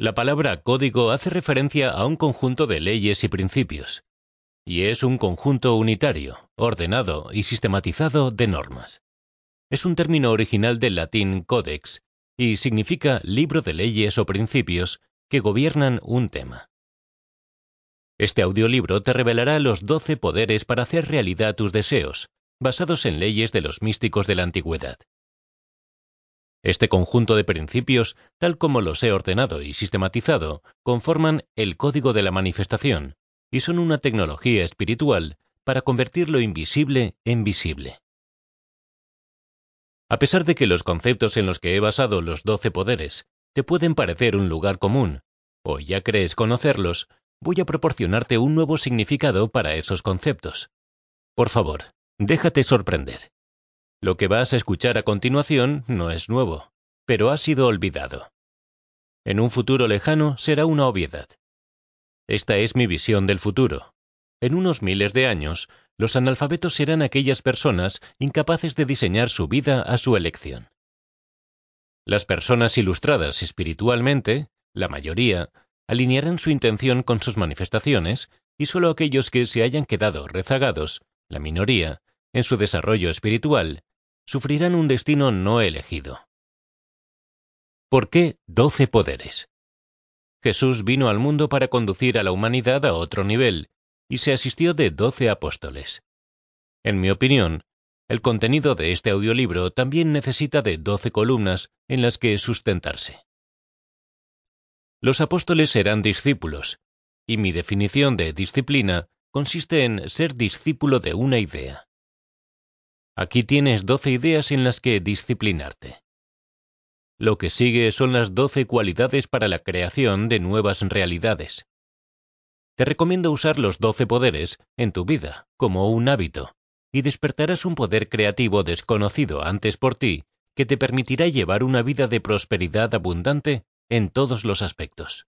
La palabra código hace referencia a un conjunto de leyes y principios, y es un conjunto unitario, ordenado y sistematizado de normas. Es un término original del latín codex y significa libro de leyes o principios que gobiernan un tema. Este audiolibro te revelará los doce poderes para hacer realidad tus deseos, basados en leyes de los místicos de la antigüedad. Este conjunto de principios, tal como los he ordenado y sistematizado, conforman el código de la manifestación y son una tecnología espiritual para convertir lo invisible en visible. A pesar de que los conceptos en los que he basado los doce poderes te pueden parecer un lugar común, o ya crees conocerlos, voy a proporcionarte un nuevo significado para esos conceptos. Por favor, déjate sorprender. Lo que vas a escuchar a continuación no es nuevo, pero ha sido olvidado. En un futuro lejano será una obviedad. Esta es mi visión del futuro. En unos miles de años, los analfabetos serán aquellas personas incapaces de diseñar su vida a su elección. Las personas ilustradas espiritualmente, la mayoría, alinearán su intención con sus manifestaciones y solo aquellos que se hayan quedado rezagados, la minoría, en su desarrollo espiritual, sufrirán un destino no elegido. ¿Por qué doce poderes? Jesús vino al mundo para conducir a la humanidad a otro nivel, y se asistió de doce apóstoles. En mi opinión, el contenido de este audiolibro también necesita de doce columnas en las que sustentarse. Los apóstoles eran discípulos, y mi definición de disciplina consiste en ser discípulo de una idea. Aquí tienes doce ideas en las que disciplinarte. Lo que sigue son las doce cualidades para la creación de nuevas realidades. Te recomiendo usar los doce poderes en tu vida como un hábito, y despertarás un poder creativo desconocido antes por ti que te permitirá llevar una vida de prosperidad abundante en todos los aspectos.